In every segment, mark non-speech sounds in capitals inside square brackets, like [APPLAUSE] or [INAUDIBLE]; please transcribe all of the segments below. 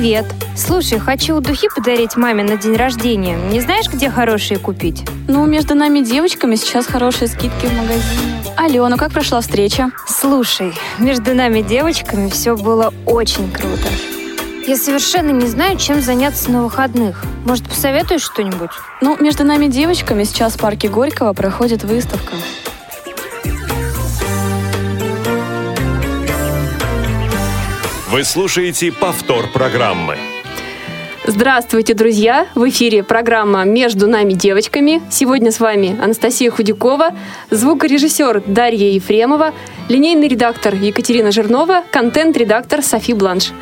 Привет. Слушай, хочу духи подарить маме на день рождения. Не знаешь, где хорошие купить? Ну, между нами девочками сейчас хорошие скидки в магазине. Алена, как прошла встреча? Слушай, между нами девочками все было очень круто. Я совершенно не знаю, чем заняться на выходных. Может, посоветуешь что-нибудь? Ну, между нами девочками сейчас в парке Горького проходит выставка. Вы слушаете повтор программы. Здравствуйте, друзья! В эфире программа «Между нами девочками». Сегодня с вами Анастасия Худякова, звукорежиссер Дарья Ефремова, линейный редактор Екатерина Жирнова, контент-редактор Софи Бланш.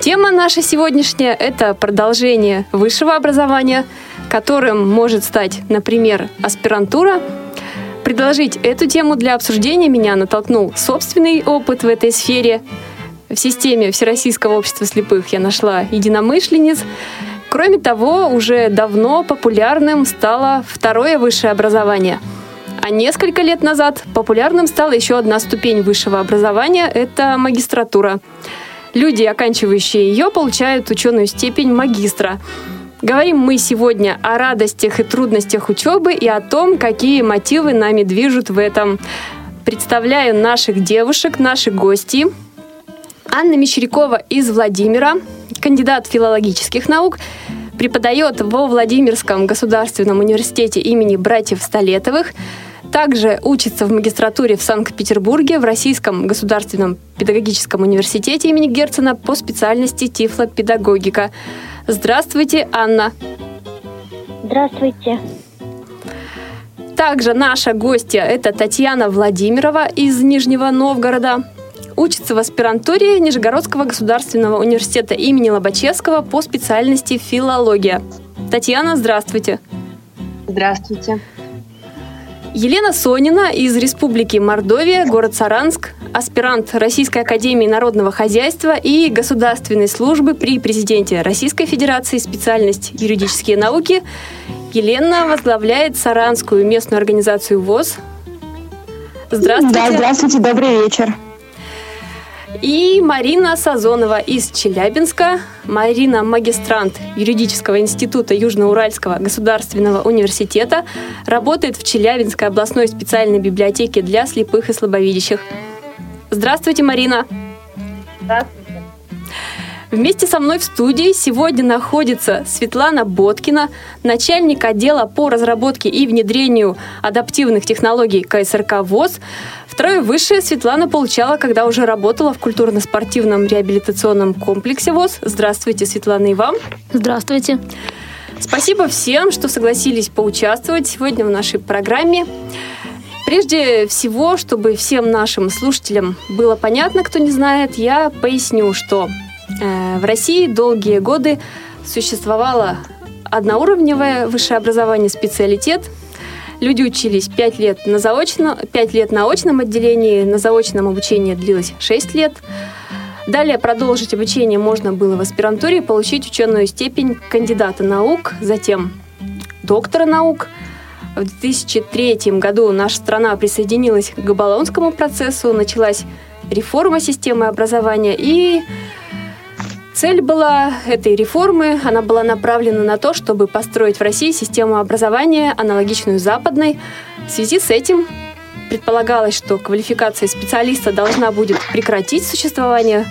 Тема наша сегодняшняя – это продолжение высшего образования, которым может стать, например, аспирантура. Предложить эту тему для обсуждения меня натолкнул собственный опыт в этой сфере – в системе Всероссийского общества слепых я нашла единомышленниц. Кроме того, уже давно популярным стало второе высшее образование. А несколько лет назад популярным стала еще одна ступень высшего образования – это магистратура. Люди, оканчивающие ее, получают ученую степень магистра. Говорим мы сегодня о радостях и трудностях учебы и о том, какие мотивы нами движут в этом. Представляю наших девушек, наши гости – Анна Мещерякова из Владимира, кандидат филологических наук, преподает во Владимирском государственном университете имени братьев Столетовых, также учится в магистратуре в Санкт-Петербурге в Российском государственном педагогическом университете имени Герцена по специальности тифлопедагогика. Здравствуйте, Анна. Здравствуйте. Также наша гостья – это Татьяна Владимирова из Нижнего Новгорода учится в аспирантуре Нижегородского государственного университета имени Лобачевского по специальности филология. Татьяна, здравствуйте. Здравствуйте. Елена Сонина из Республики Мордовия, город Саранск, аспирант Российской Академии Народного Хозяйства и Государственной службы при президенте Российской Федерации, специальность юридические науки. Елена возглавляет Саранскую местную организацию ВОЗ. Здравствуйте. Да, здравствуйте, добрый вечер. И Марина Сазонова из Челябинска. Марина – магистрант юридического института Южноуральского государственного университета. Работает в Челябинской областной специальной библиотеке для слепых и слабовидящих. Здравствуйте, Марина. Здравствуйте. Вместе со мной в студии сегодня находится Светлана Боткина, начальник отдела по разработке и внедрению адаптивных технологий КСРК ВОЗ. Второе высшее Светлана получала, когда уже работала в культурно-спортивном реабилитационном комплексе ВОЗ. Здравствуйте, Светлана, и вам. Здравствуйте. Спасибо всем, что согласились поучаствовать сегодня в нашей программе. Прежде всего, чтобы всем нашим слушателям было понятно, кто не знает, я поясню, что в России долгие годы существовало одноуровневое высшее образование, специалитет. Люди учились 5 лет на, заочно, 5 лет на очном отделении, на заочном обучении длилось 6 лет. Далее продолжить обучение можно было в аспирантуре получить ученую степень кандидата наук, затем доктора наук. В 2003 году наша страна присоединилась к Габалонскому процессу, началась реформа системы образования, и Цель была этой реформы, она была направлена на то, чтобы построить в России систему образования, аналогичную западной. В связи с этим предполагалось, что квалификация специалиста должна будет прекратить существование.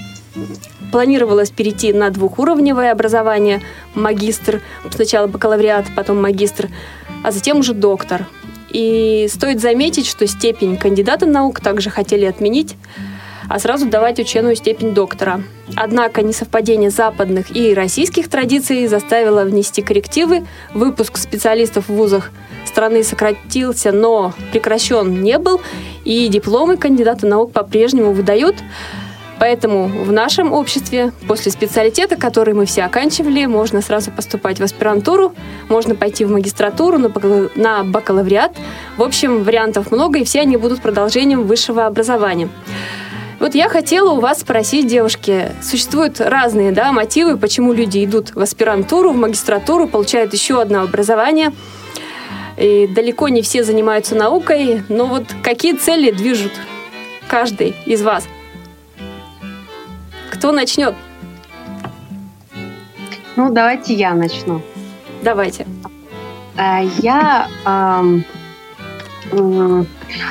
Планировалось перейти на двухуровневое образование, магистр, сначала бакалавриат, потом магистр, а затем уже доктор. И стоит заметить, что степень кандидата наук также хотели отменить а сразу давать ученую степень доктора. Однако несовпадение западных и российских традиций заставило внести коррективы. Выпуск специалистов в вузах страны сократился, но прекращен не был, и дипломы кандидата наук по-прежнему выдают. Поэтому в нашем обществе после специалитета, который мы все оканчивали, можно сразу поступать в аспирантуру, можно пойти в магистратуру, на бакалавриат. В общем, вариантов много, и все они будут продолжением высшего образования. Вот я хотела у вас спросить, девушки, существуют разные да, мотивы, почему люди идут в аспирантуру, в магистратуру, получают еще одно образование. И далеко не все занимаются наукой, но вот какие цели движут каждый из вас? Кто начнет? Ну, давайте я начну. Давайте. Э, я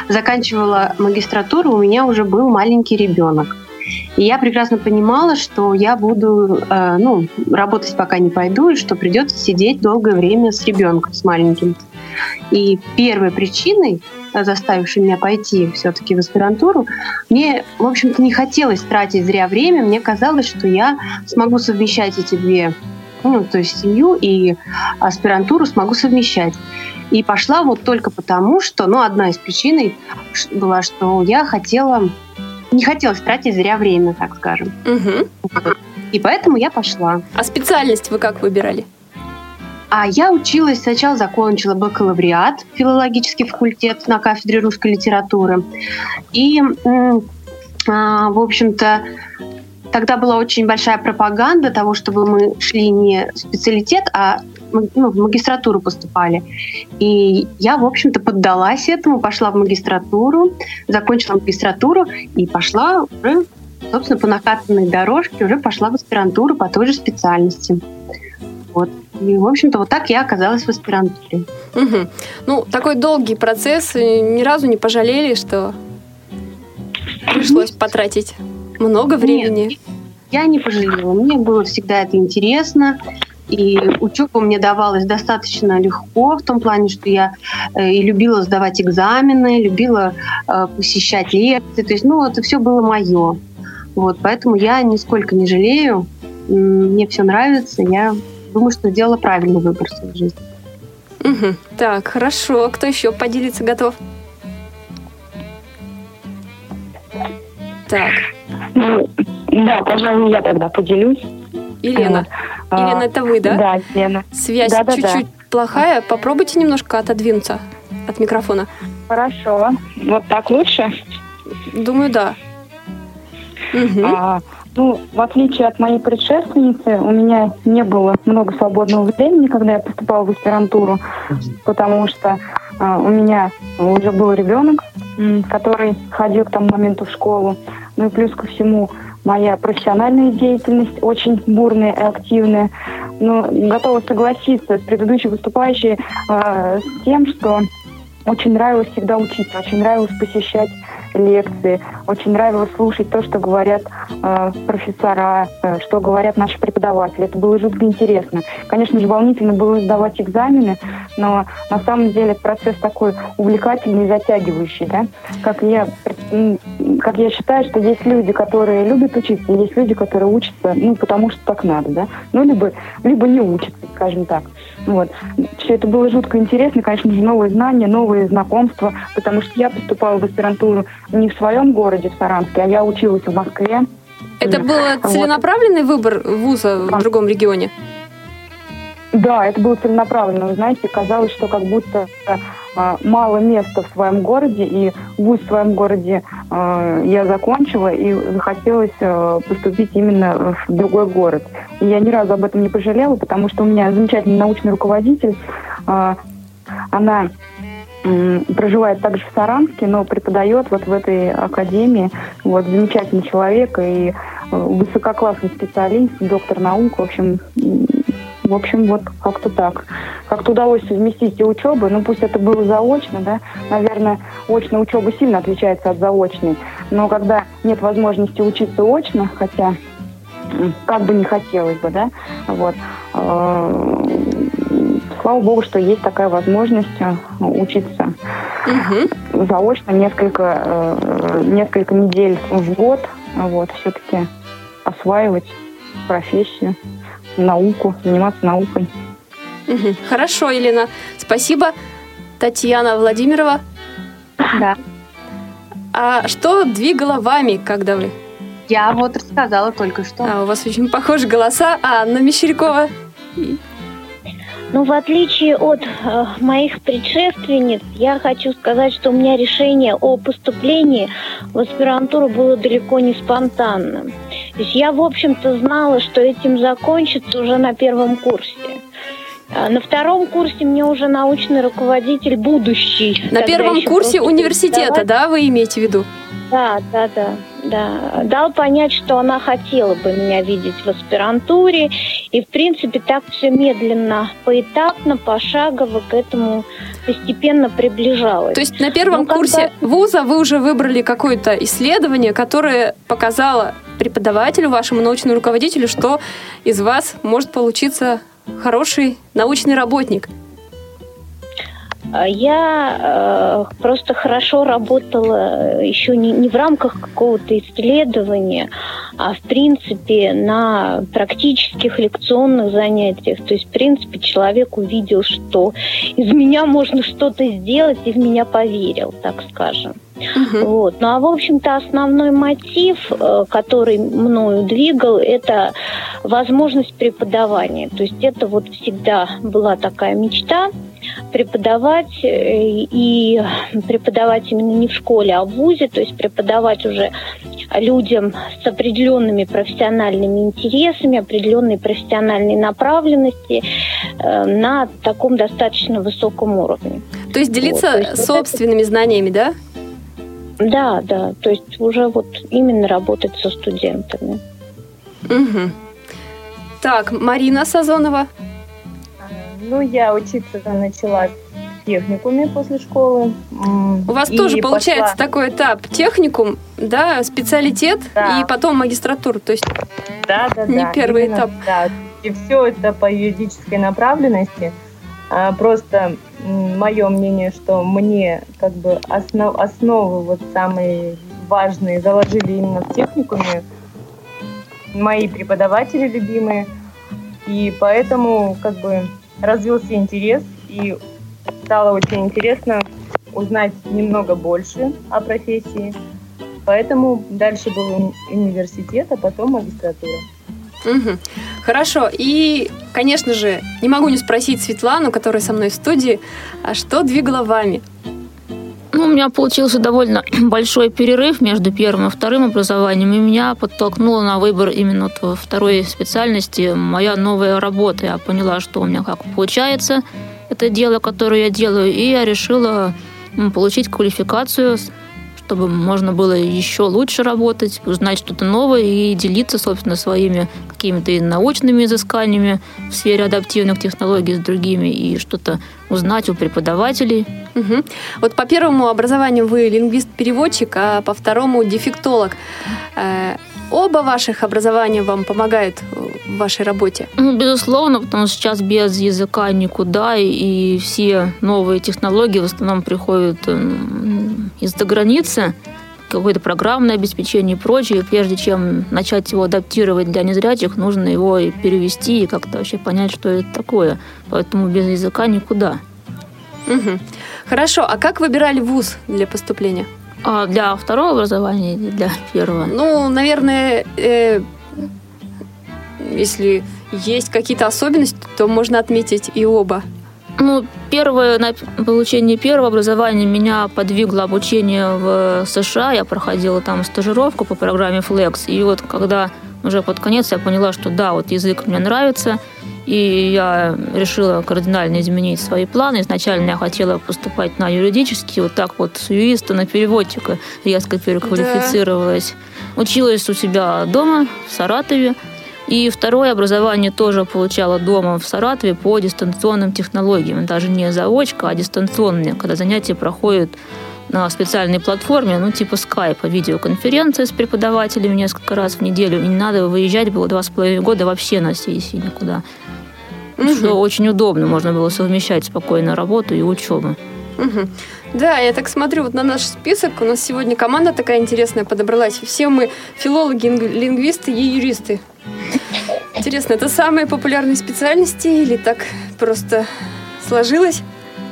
заканчивала магистратуру, у меня уже был маленький ребенок. И я прекрасно понимала, что я буду, э, ну, работать пока не пойду, и что придется сидеть долгое время с ребенком, с маленьким. И первой причиной, э, заставившей меня пойти все-таки в аспирантуру, мне, в общем-то, не хотелось тратить зря время. Мне казалось, что я смогу совмещать эти две, ну, то есть семью и аспирантуру смогу совмещать. И пошла вот только потому, что, ну, одна из причин была, что я хотела, не хотела тратить зря время, так скажем. Угу. И поэтому я пошла. А специальность вы как выбирали? А я училась, сначала закончила бакалавриат, филологический факультет на кафедре русской литературы. И, а, в общем-то, тогда была очень большая пропаганда того, чтобы мы шли не специалитет, а ну, в магистратуру поступали. И я, в общем-то, поддалась этому, пошла в магистратуру, закончила магистратуру и пошла уже, собственно, по накатанной дорожке, уже пошла в аспирантуру по той же специальности. Вот. И, в общем-то, вот так я оказалась в аспирантуре. Угу. Ну, такой долгий процесс. Ни разу не пожалели, что пришлось потратить много времени? Нет, я не пожалела. Мне было всегда это интересно. И учеба мне давалась достаточно легко в том плане, что я э, и любила сдавать экзамены, любила э, посещать лекции. То есть, ну, это все было мое. Вот, поэтому я нисколько не жалею. Мне все нравится. Я думаю, что сделала правильный выбор в своей жизни. Угу. Так, хорошо. Кто еще поделиться готов? Так. Ну, да, пожалуй, я тогда поделюсь. Елена. А, Елена, это вы, да? Да, Елена. Связь да, да, чуть-чуть да. плохая. Попробуйте немножко отодвинуться от микрофона. Хорошо. Вот так лучше? Думаю, да. Угу. А, ну, в отличие от моей предшественницы, у меня не было много свободного времени, когда я поступала в аспирантуру, потому что а, у меня уже был ребенок, который ходил к тому моменту в школу. Ну и плюс ко всему моя профессиональная деятельность очень бурная и активная. Но готова согласиться с предыдущей выступающей э, с тем, что очень нравилось всегда учиться, очень нравилось посещать лекции, очень нравилось слушать то, что говорят э, профессора, э, что говорят наши преподаватели. Это было жутко интересно. Конечно же, волнительно было сдавать экзамены, но на самом деле процесс такой увлекательный и затягивающий. Да? Как, я, как я считаю, что есть люди, которые любят учиться, и есть люди, которые учатся, ну, потому что так надо, да? Ну, либо, либо не учатся, скажем так. Вот. Все это было жутко интересно, конечно же, новые знания, новые знакомства, потому что я поступала в аспирантуру не в своем городе, в Саранске, а я училась в Москве. Это был целенаправленный вот. выбор вуза в другом регионе? Да, это было целенаправленно. Знаете, казалось, что как будто э, мало места в своем городе, и вуз в своем городе э, я закончила, и захотелось э, поступить именно в другой город. И я ни разу об этом не пожалела, потому что у меня замечательный научный руководитель, э, она проживает также в Саранске, но преподает вот в этой академии. Вот замечательный человек и высококлассный специалист, доктор наук. В общем, в общем, вот как-то так. Как-то удалось совместить и учебы, ну пусть это было заочно, да, наверное, очная учеба сильно отличается от заочной, но когда нет возможности учиться очно, хотя как бы не хотелось бы, да, вот, э, слава богу, что есть такая возможность э, учиться угу. заочно несколько, э, несколько недель в год, вот, все-таки осваивать профессию, науку, заниматься наукой. Угу. Хорошо, Елена. Спасибо. Татьяна Владимирова. Да. А что двигало вами, когда вы? Я вот рассказала только что. А, у вас очень похожи голоса. А Анна Мещерякова. Ну, в отличие от э, моих предшественниц, я хочу сказать, что у меня решение о поступлении в аспирантуру было далеко не спонтанным. То есть я, в общем-то, знала, что этим закончится уже на первом курсе. А на втором курсе мне уже научный руководитель будущий. На первом курсе университета, да, вы имеете в виду? Да, да, да, да. Дал понять, что она хотела бы меня видеть в аспирантуре. И, в принципе, так все медленно, поэтапно, пошагово к этому постепенно приближалось. То есть на первом ну, курсе вуза вы уже выбрали какое-то исследование, которое показало преподавателю, вашему научному руководителю, что из вас может получиться хороший научный работник. А я э, просто хорошо работала еще не, не в рамках какого-то исследования, а в принципе на практических лекционных занятиях. То есть, в принципе, человек увидел, что из меня можно что-то сделать, и в меня поверил, так скажем. Uh-huh. Вот. Ну а в общем-то основной мотив, э, который мною двигал, это возможность преподавания. То есть это вот всегда была такая мечта преподавать э, и преподавать именно не в школе, а в ВУЗе, то есть преподавать уже людям с определенными профессиональными интересами, определенной профессиональной направленности э, на таком достаточно высоком уровне. То есть делиться вот, то есть собственными вот это... знаниями, да? Да, да, то есть уже вот именно работать со студентами. Угу. Так, Марина Сазонова. Ну, я учиться начала в техникуме после школы. У вас тоже пошла... получается такой этап техникум, да, специалитет да. и потом магистратура, то есть да, да, не да, первый именно, этап. Да, и все это по юридической направленности. А, просто мое мнение, что мне как бы основ, основы вот самые важные заложили именно в техникуме мои преподаватели любимые. И поэтому как бы развился интерес, и стало очень интересно узнать немного больше о профессии. Поэтому дальше был университет, а потом магистратура. Угу. Хорошо. И, конечно же, не могу не спросить Светлану, которая со мной в студии, а что двигало вами? У меня получился довольно [CLEARS THROAT] большой перерыв между первым и вторым образованием, и меня подтолкнуло на выбор именно вот во второй специальности моя новая работа. Я поняла, что у меня как получается это дело, которое я делаю, и я решила получить квалификацию чтобы можно было еще лучше работать, узнать что-то новое и делиться, собственно, своими какими-то научными изысканиями в сфере адаптивных технологий с другими и что-то узнать у преподавателей. Угу. Вот по первому образованию вы лингвист-переводчик, а по второму дефектолог. Э, оба ваших образования вам помогают в вашей работе? Ну, безусловно, потому что сейчас без языка никуда, и все новые технологии в основном приходят из-за границы, какое-то программное обеспечение и прочее. И прежде чем начать его адаптировать для незрячих, нужно его и перевести, и как-то вообще понять, что это такое. Поэтому без языка никуда. Угу. Хорошо, а как выбирали вуз для поступления? А для второго образования или для первого? Ну, наверное, э, если есть какие-то особенности, то можно отметить и оба. Ну, первое, на получение первого образования меня подвигло обучение в США. Я проходила там стажировку по программе Flex. И вот когда уже под конец я поняла, что да, вот язык мне нравится, и я решила кардинально изменить свои планы. Изначально я хотела поступать на юридический, вот так вот с юриста на переводчика резко переквалифицировалась. Да. Училась у себя дома в Саратове. И второе образование тоже получала дома в Саратове по дистанционным технологиям. Даже не заочка, а дистанционные, когда занятия проходят на специальной платформе, ну, типа скайпа, видеоконференция с преподавателями несколько раз в неделю. И не надо выезжать было два с половиной года вообще на сессии никуда. Угу. Что очень удобно, можно было совмещать спокойно работу и учебу. Угу. Да, я так смотрю вот на наш список. У нас сегодня команда такая интересная подобралась. Все мы филологи, лингвисты и юристы. Интересно, это самые популярные специальности или так просто сложилось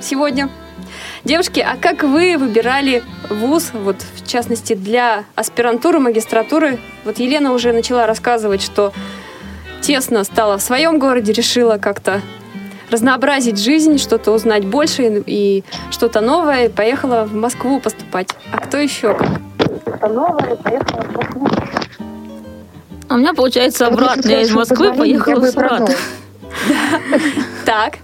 сегодня? Девушки, а как вы выбирали вуз, вот в частности для аспирантуры, магистратуры? Вот Елена уже начала рассказывать, что тесно стала в своем городе, решила как-то разнообразить жизнь, что-то узнать больше и что-то новое, и поехала в Москву поступать. А кто еще как? Что-то новое, поехала в Москву. А у меня получается обратно. Я из Москвы поехала в Саратов. [LAUGHS] Так.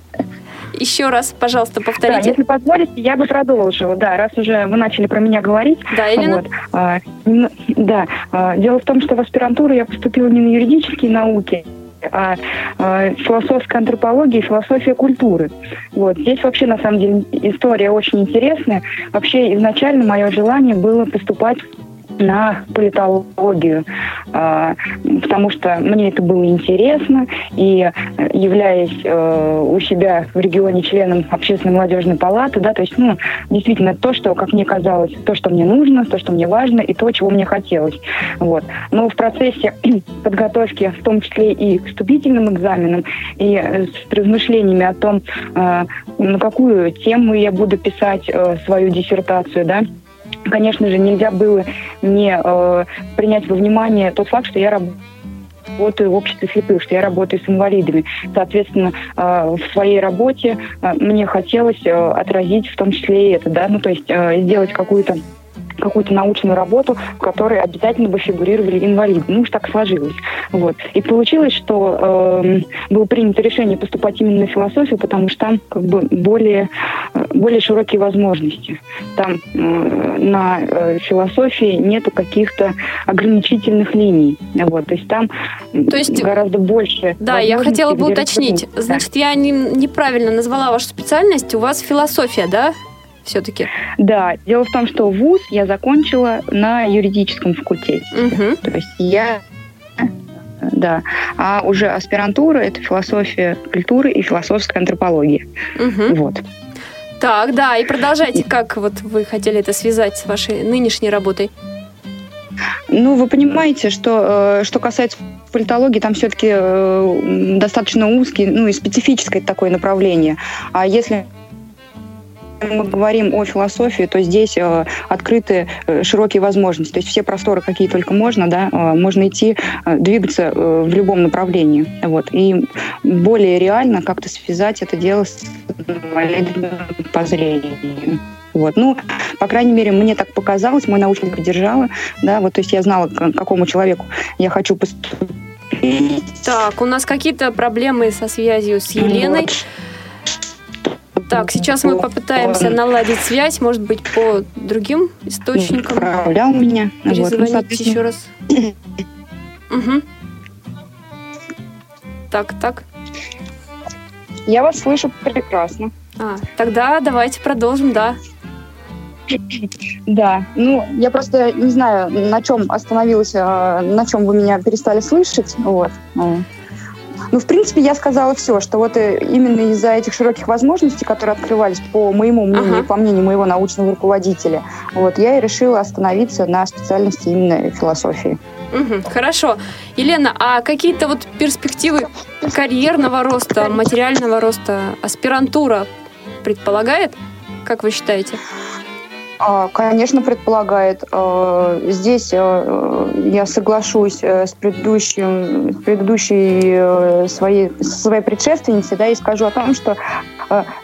Еще раз, пожалуйста, повторите. Да, если позволите, я бы продолжила. Да, раз уже вы начали про меня говорить. Да, Елена? Вот, а, да, а, дело в том, что в аспирантуру я поступила не на юридические науки, а, а философская антропология и философия культуры. Вот. Здесь вообще, на самом деле, история очень интересная. Вообще, изначально мое желание было поступать на политологию, а, потому что мне это было интересно, и являясь э, у себя в регионе членом общественной молодежной палаты, да, то есть, ну, действительно, то, что, как мне казалось, то, что мне нужно, то, что мне важно, и то, чего мне хотелось. Вот. Но в процессе [CLEARS THROAT] подготовки, в том числе и к вступительным экзаменам, и с размышлениями о том, э, на какую тему я буду писать э, свою диссертацию, да, конечно же, нельзя было не э, принять во внимание тот факт, что я работаю в обществе слепых, что я работаю с инвалидами. Соответственно, э, в своей работе э, мне хотелось э, отразить в том числе и это, да, ну то есть сделать какую-то какую-то научную работу, в которой обязательно бы фигурировали инвалиды. Ну уж так сложилось. Вот. И получилось, что э, было принято решение поступать именно на философию, потому что там как бы более, э, более широкие возможности. Там э, на э, философии нету каких-то ограничительных линий. Вот. То есть там То есть, гораздо больше. Да, я хотела бы уточнить. Значит, я не, неправильно назвала вашу специальность. У вас философия, да? Все-таки? Да, дело в том, что вуз я закончила на юридическом факультете. Угу. То есть я да. А уже аспирантура – это философия культуры и философская антропология. Угу. Вот. Так, да, и продолжайте, как вот вы хотели это связать с вашей нынешней работой? Ну, вы понимаете, что, э, что касается политологии, там все-таки э, достаточно узкий, ну и специфическое такое направление. А если мы говорим о философии, то здесь э, открыты э, широкие возможности. То есть все просторы, какие только можно, да, э, можно идти, э, двигаться э, в любом направлении. Вот. И более реально как-то связать это дело с инвалидным по зрению. Вот. Ну, по крайней мере, мне так показалось, мой научник поддержала, да, вот, то есть я знала, к какому человеку я хочу поступить. Так, у нас какие-то проблемы со связью с Еленой. Вот. Так, сейчас мы попытаемся наладить связь, может быть, по другим источникам. Отправлял меня. Перезвонить вот, ну, еще раз. [LAUGHS] Угу. Так, так. Я вас слышу прекрасно. А, тогда давайте продолжим, да. Да, ну я просто не знаю, на чем остановилась, а, на чем вы меня перестали слышать, вот. Ну, в принципе, я сказала все, что вот э, именно из-за этих широких возможностей, которые открывались, по моему мнению, ага. по мнению моего научного руководителя, вот, я и решила остановиться на специальности именно философии. Угу, хорошо. Елена, а какие-то вот перспективы карьерного роста, материального роста аспирантура предполагает, как вы считаете? А, конечно, предполагает. А, здесь а, я соглашусь э, с, предыдущим, с предыдущей э, своей, своей предшественницей да, и скажу о том, что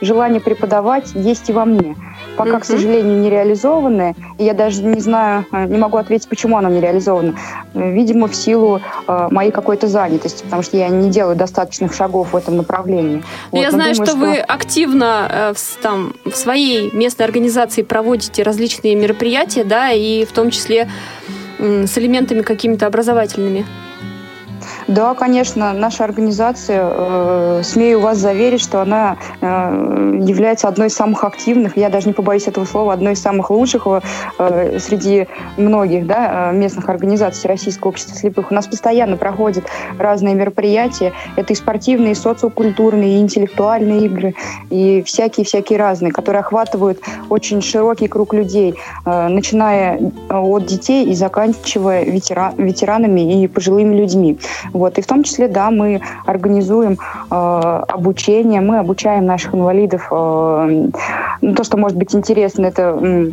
желание преподавать есть и во мне пока, mm-hmm. к сожалению, не реализованы. И я даже не знаю, э, не могу ответить, почему оно не реализовано. Видимо, в силу э, моей какой-то занятости, потому что я не делаю достаточных шагов в этом направлении. Вот, я знаю, думаю, что, что вы активно э, в, там, в своей местной организации проводите различные мероприятия, да, и в том числе э, с элементами какими-то образовательными. Да, конечно, наша организация, э, смею вас заверить, что она э, является одной из самых активных, я даже не побоюсь этого слова, одной из самых лучших э, среди многих да, э, местных организаций Российского общества слепых. У нас постоянно проходят разные мероприятия. Это и спортивные, и социокультурные, и интеллектуальные игры, и всякие-всякие разные, которые охватывают очень широкий круг людей, э, начиная от детей и заканчивая ветеран, ветеранами и пожилыми людьми. Вот. И в том числе, да, мы организуем э, обучение, мы обучаем наших инвалидов. Э, ну, то, что может быть интересно, это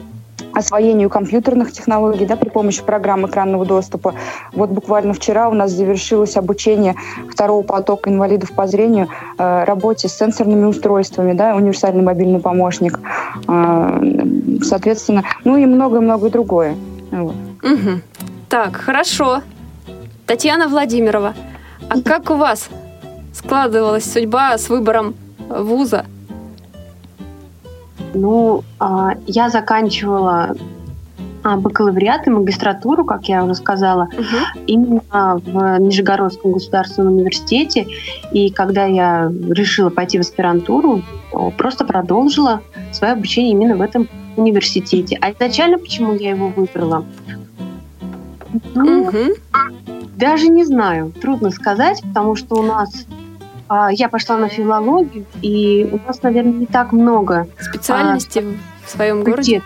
освоению компьютерных технологий да, при помощи программ экранного доступа. Вот буквально вчера у нас завершилось обучение второго потока инвалидов по зрению э, работе с сенсорными устройствами, да, универсальный мобильный помощник, э, соответственно, ну и многое-многое другое. Угу. Так, хорошо. Татьяна Владимирова, а как у вас складывалась судьба с выбором вуза? Ну, а, я заканчивала а, бакалавриат и магистратуру, как я уже сказала, угу. именно в Нижегородском государственном университете. И когда я решила пойти в аспирантуру, просто продолжила свое обучение именно в этом университете. А изначально почему я его выбрала? Ну, угу. даже не знаю, трудно сказать, потому что у нас а, я пошла на филологию, и у нас, наверное, не так много специальностей а, в своем городе.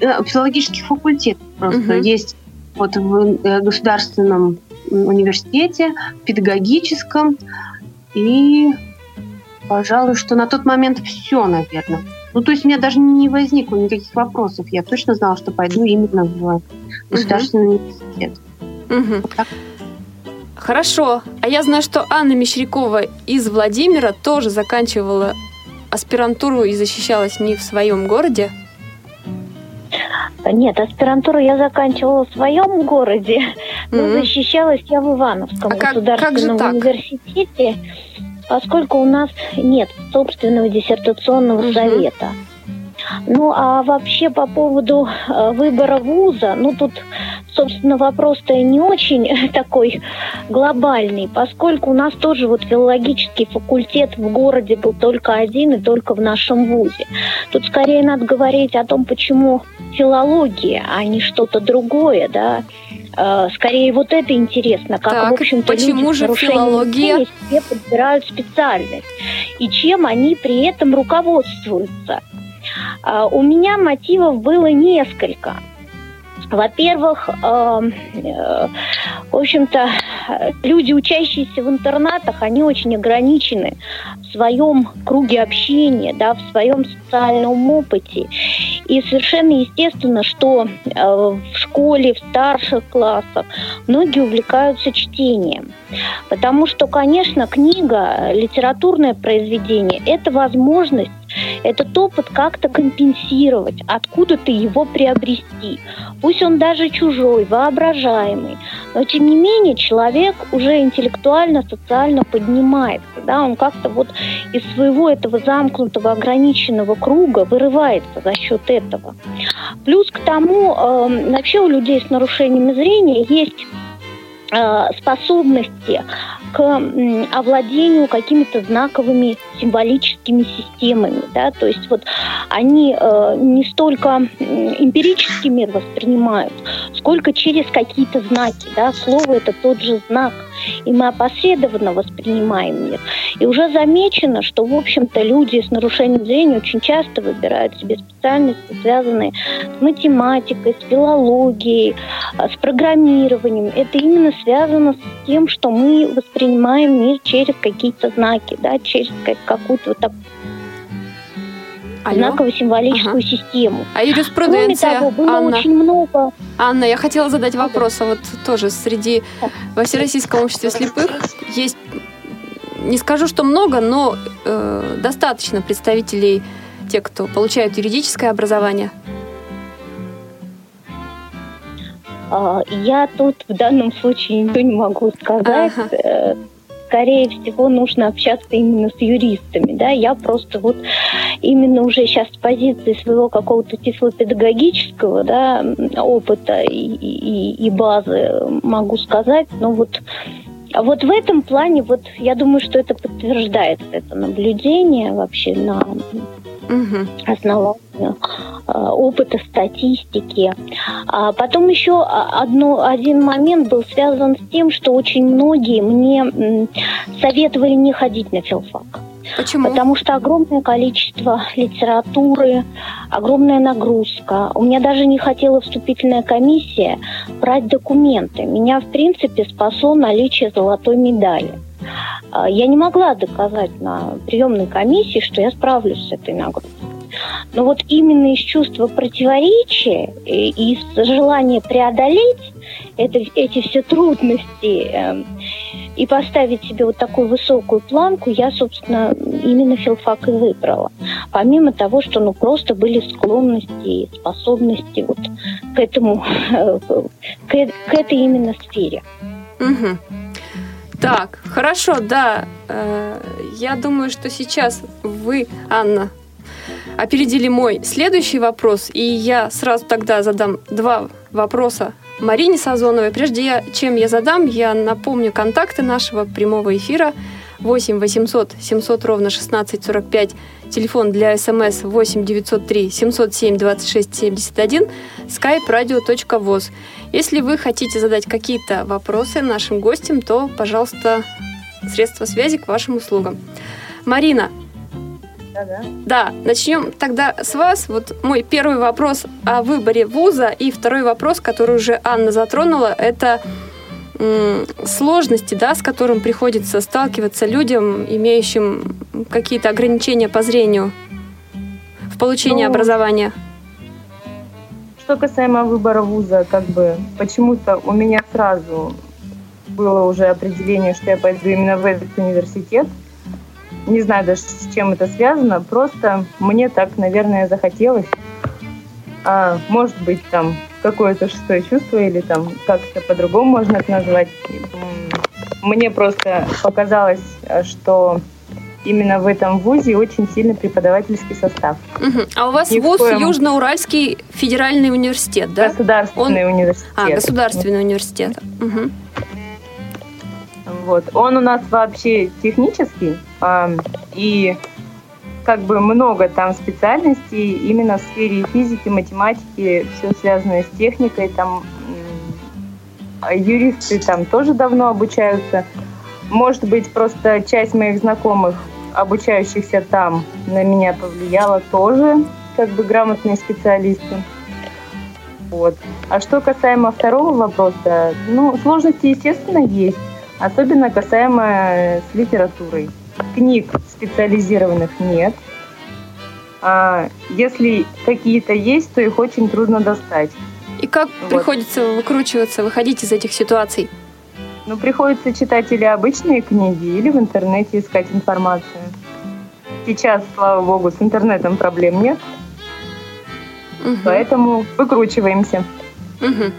Э, филологических факультетов просто угу. есть вот в э, государственном университете, педагогическом и, пожалуй, что на тот момент все, наверное. Ну, то есть у меня даже не возникло никаких вопросов. Я точно знала, что пойду именно в государственный угу. университет. Угу. Вот Хорошо. А я знаю, что Анна Мещерякова из Владимира тоже заканчивала аспирантуру и защищалась не в своем городе. Нет, аспирантуру я заканчивала в своем городе, но mm-hmm. защищалась я в Ивановском а государственном как, как университете, поскольку у нас нет собственного диссертационного mm-hmm. совета. Ну, а вообще по поводу э, выбора вуза, ну, тут, собственно, вопрос-то не очень [LAUGHS] такой глобальный, поскольку у нас тоже вот филологический факультет в городе был только один и только в нашем вузе. Тут скорее надо говорить о том, почему филология, а не что-то другое, да. Э, скорее вот это интересно, как, так, в общем-то, почему люди же филология себе подбирают специальность и чем они при этом руководствуются. А, у меня мотивов было несколько. Во-первых, э, в общем-то, люди, учащиеся в интернатах, они очень ограничены в своем круге общения, да, в своем социальном опыте. И совершенно естественно, что э, в школе, в старших классах многие увлекаются чтением. Потому что, конечно, книга, литературное произведение – это возможность этот опыт как-то компенсировать, откуда-то его приобрести. Пусть он даже чужой, воображаемый, но тем не менее человек уже интеллектуально, социально поднимается, да, он как-то вот из своего этого замкнутого, ограниченного круга вырывается за счет этого. Плюс к тому, э, вообще у людей с нарушениями зрения есть э, способности к овладению какими-то знаковыми символическими системами, да, то есть вот они э, не столько эмпирический мир воспринимают, сколько через какие-то знаки, да, слово это тот же знак, и мы опосредованно воспринимаем мир. И уже замечено, что, в общем-то, люди с нарушением зрения очень часто выбирают себе специальности, связанные с математикой, с филологией, э, с программированием. Это именно связано с тем, что мы воспринимаем мир через какие-то знаки, да, через какую-то вот такую знаково-символическую ага. систему. А юриспруденция, Кроме того, было Анна. очень много... Анна, я хотела задать вопрос, а вот тоже среди во Всероссийском обществе слепых есть, не скажу, что много, но э, достаточно представителей тех, кто получает юридическое образование. Я тут в данном случае ничего не могу сказать. Ага. Э, скорее всего, нужно общаться именно с юристами. Да? Я просто вот именно уже сейчас с позиции своего какого-то тифлопедагогического да, опыта и, и, и базы могу сказать, но вот а вот в этом плане, вот я думаю, что это подтверждается, это наблюдение вообще на угу. основании э, опыта статистики. А потом еще одно, один момент был связан с тем, что очень многие мне советовали не ходить на филфак. Почему? Потому что огромное количество литературы, огромная нагрузка. У меня даже не хотела вступительная комиссия брать документы. Меня, в принципе, спасло наличие золотой медали. А, я не могла доказать на приемной комиссии, что я справлюсь с этой нагрузкой. Но вот именно из чувства противоречия и из желания преодолеть это, эти все трудности э, и поставить себе вот такую высокую планку, я, собственно, именно филфак и выбрала. Помимо того, что ну просто были склонности и способности вот к этому, [LAUGHS] к, к этой именно сфере. Угу. Так, хорошо, да. Э, я думаю, что сейчас вы, Анна, опередили мой следующий вопрос, и я сразу тогда задам два вопроса Марине Сазоновой. Прежде чем я задам, я напомню контакты нашего прямого эфира 8 800 700 ровно 16 45, телефон для смс 8 903 707 26 71, skype radio.voz. Если вы хотите задать какие-то вопросы нашим гостям, то, пожалуйста, средства связи к вашим услугам. Марина, Да, начнем тогда с вас. Вот мой первый вопрос о выборе вуза и второй вопрос, который уже Анна затронула, это сложности, да, с которым приходится сталкиваться людям, имеющим какие-то ограничения по зрению в получении Ну, образования. Что касаемо выбора вуза, как бы почему-то у меня сразу было уже определение, что я пойду именно в этот университет. Не знаю даже, с чем это связано, просто мне так, наверное, захотелось. А, может быть, там какое-то шестое чувство или там как-то по-другому можно это назвать. Мне просто показалось, что именно в этом вузе очень сильный преподавательский состав. Мгм. А у вас Ни вуз коем- Южноуральский федеральный университет, да? Государственный университет. А, государственный университет. Мгм. Вот. Он у нас вообще технический, а, и как бы много там специальностей именно в сфере физики, математики, все связанное с техникой, там а юристы там тоже давно обучаются. Может быть, просто часть моих знакомых, обучающихся там, на меня повлияла тоже, как бы грамотные специалисты. Вот. А что касаемо второго вопроса, ну, сложности, естественно, есть. Особенно касаемо э, с литературой. Книг специализированных нет. А если какие-то есть, то их очень трудно достать. И как Вот. приходится выкручиваться, выходить из этих ситуаций? Ну, приходится читать или обычные книги, или в интернете искать информацию. Сейчас, слава богу, с интернетом проблем нет, Мгм. поэтому выкручиваемся. Мгм.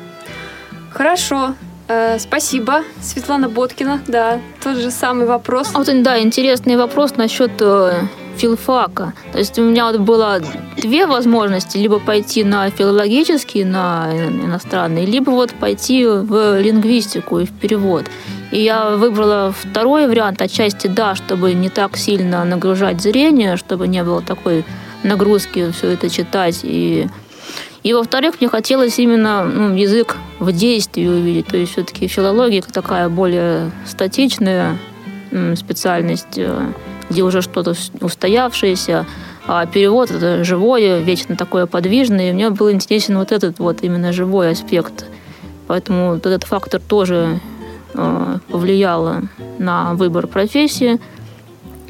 Хорошо. Э, спасибо, Светлана Боткина. Да, тот же самый вопрос. А вот, да, интересный вопрос насчет э, филфака. То есть у меня вот было две возможности. Либо пойти на филологический, на иностранный, либо вот пойти в лингвистику и в перевод. И я выбрала второй вариант, отчасти да, чтобы не так сильно нагружать зрение, чтобы не было такой нагрузки все это читать и и во-вторых, мне хотелось именно ну, язык в действии увидеть. То есть все-таки филология такая более статичная специальность, э, где уже что-то устоявшееся, а перевод это живое, вечно такое подвижное. И мне был интересен вот этот вот именно живой аспект. Поэтому вот этот фактор тоже э, повлиял на выбор профессии.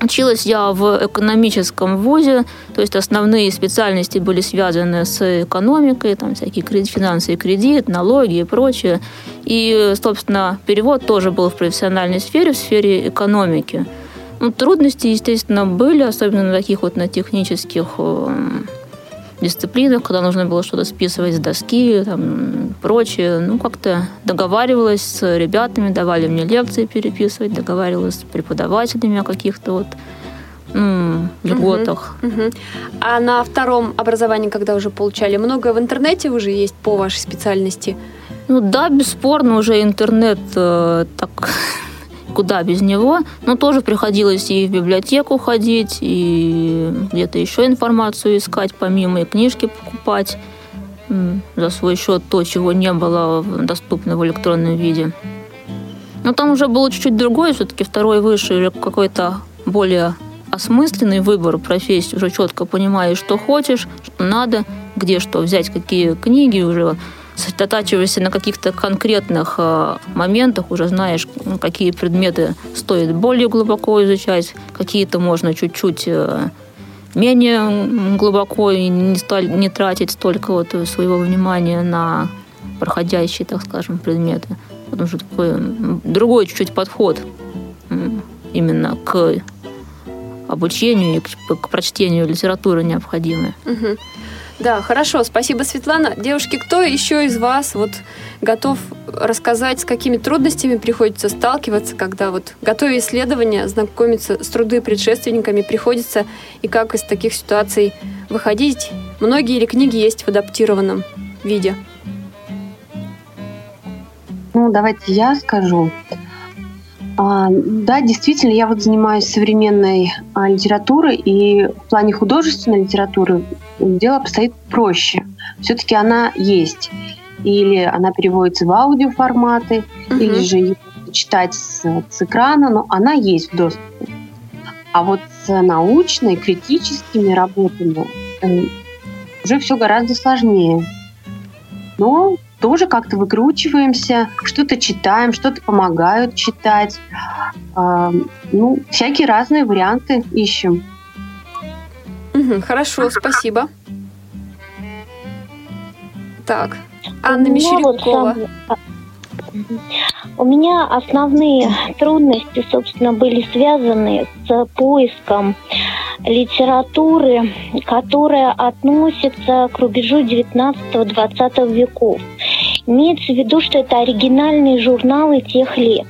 Училась я в экономическом вузе, то есть основные специальности были связаны с экономикой, там всякие кредит, финансы и кредит, налоги и прочее. И, собственно, перевод тоже был в профессиональной сфере, в сфере экономики. Ну, трудности, естественно, были, особенно на таких вот на технических э, дисциплинах, когда нужно было что-то списывать с доски, там, прочее. Ну, как-то договаривалась с ребятами, давали мне лекции переписывать, договаривалась с преподавателями о каких-то вот м, льготах. Мгм. А на втором образовании, когда уже получали, много в интернете уже есть по вашей специальности? Ну да, бесспорно, уже интернет э, так [LAUGHS] куда без него. Но тоже приходилось и в библиотеку ходить, и где-то еще информацию искать, помимо и книжки покупать за свой счет то, чего не было доступно в электронном виде. Но там уже было чуть-чуть другое, все-таки второй высший, уже какой-то более осмысленный выбор профессии, уже четко понимаешь, что хочешь, что надо, где что взять, какие книги, уже сосредотачиваешься на каких-то конкретных э, моментах, уже знаешь, какие предметы стоит более глубоко изучать, какие-то можно чуть-чуть э, менее глубоко и не, столь- не тратить столько вот своего внимания на проходящие, так скажем, предметы. Потому что такой другой чуть-чуть подход именно к обучению и к, к прочтению литературы необходимой. Мгм. Да, хорошо, спасибо, Светлана. Девушки, кто еще из вас вот готов рассказать, с какими трудностями приходится сталкиваться, когда вот готовя исследования, знакомиться с труды предшественниками приходится, и как из таких ситуаций выходить? Многие ли книги есть в адаптированном виде? Ну, давайте я скажу. А, да, действительно, я вот занимаюсь современной а, литературой, и в плане художественной литературы дело обстоит проще. Все-таки она есть. Или она переводится в аудиоформаты, угу. или же читать с, с экрана, но она есть в доступе. А вот с научной, критическими работами э, уже все гораздо сложнее. Но тоже как-то выкручиваемся, что-то читаем, что-то помогают читать. Э, ну, всякие разные варианты ищем. Угу, хорошо, спасибо. Так, Анна ну, Мещерякова. Вот у меня основные трудности, собственно, были связаны с поиском литературы, которая относится к рубежу 19-20 веков. Имеется в виду, что это оригинальные журналы тех лет.